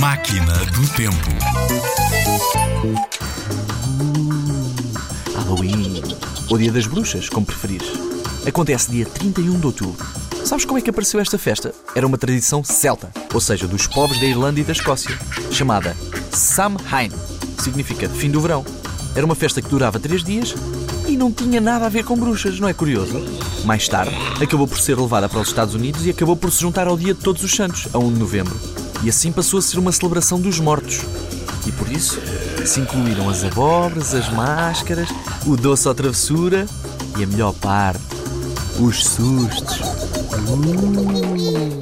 Máquina do Tempo. Halloween. Ou Dia das Bruxas, como preferires. Acontece dia 31 de outubro. Sabes como é que apareceu esta festa? Era uma tradição celta, ou seja, dos povos da Irlanda e da Escócia, chamada Samhain, significa fim do verão. Era uma festa que durava três dias e não tinha nada a ver com bruxas, não é curioso? Mais tarde, acabou por ser levada para os Estados Unidos e acabou por se juntar ao Dia de Todos os Santos, a 1 de novembro. E assim passou a ser uma celebração dos mortos. E por isso se incluíram as abóboras, as máscaras, o doce à travessura e a melhor parte, os sustos. Uh.